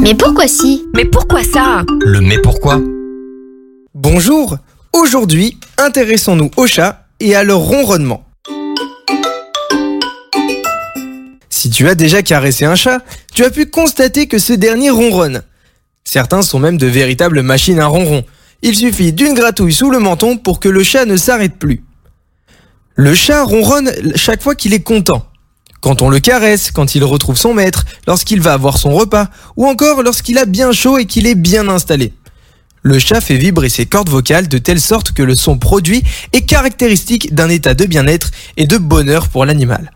Mais pourquoi si? Mais pourquoi ça? Le mais pourquoi? Bonjour Aujourd'hui, intéressons-nous aux chats et à leur ronronnement. Si tu as déjà caressé un chat, tu as pu constater que ce dernier ronronne. Certains sont même de véritables machines à ronron. Il suffit d'une gratouille sous le menton pour que le chat ne s'arrête plus. Le chat ronronne chaque fois qu'il est content. Quand on le caresse, quand il retrouve son maître, lorsqu'il va avoir son repas, ou encore lorsqu'il a bien chaud et qu'il est bien installé. Le chat fait vibrer ses cordes vocales de telle sorte que le son produit est caractéristique d'un état de bien-être et de bonheur pour l'animal.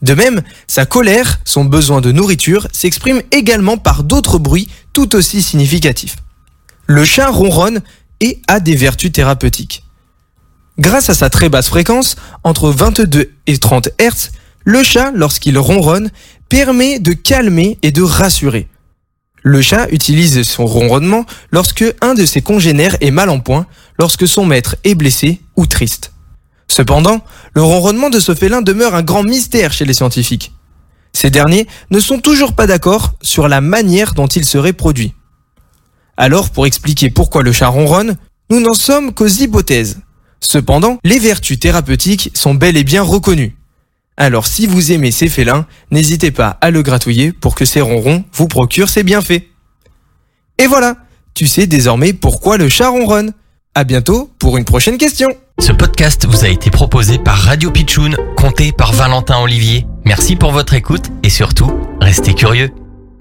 De même, sa colère, son besoin de nourriture, s'exprime également par d'autres bruits tout aussi significatifs. Le chat ronronne et a des vertus thérapeutiques. Grâce à sa très basse fréquence, entre 22 et 30 Hz, le chat, lorsqu'il ronronne, permet de calmer et de rassurer. Le chat utilise son ronronnement lorsque un de ses congénères est mal en point, lorsque son maître est blessé ou triste. Cependant, le ronronnement de ce félin demeure un grand mystère chez les scientifiques. Ces derniers ne sont toujours pas d'accord sur la manière dont il serait produit. Alors, pour expliquer pourquoi le chat ronronne, nous n'en sommes qu'aux hypothèses. Cependant, les vertus thérapeutiques sont bel et bien reconnues. Alors si vous aimez ces félins, n'hésitez pas à le gratouiller pour que ces ronrons vous procurent ses bienfaits. Et voilà, tu sais désormais pourquoi le chat ronronne. À bientôt pour une prochaine question. Ce podcast vous a été proposé par Radio Pitchoun, compté par Valentin Olivier. Merci pour votre écoute et surtout, restez curieux.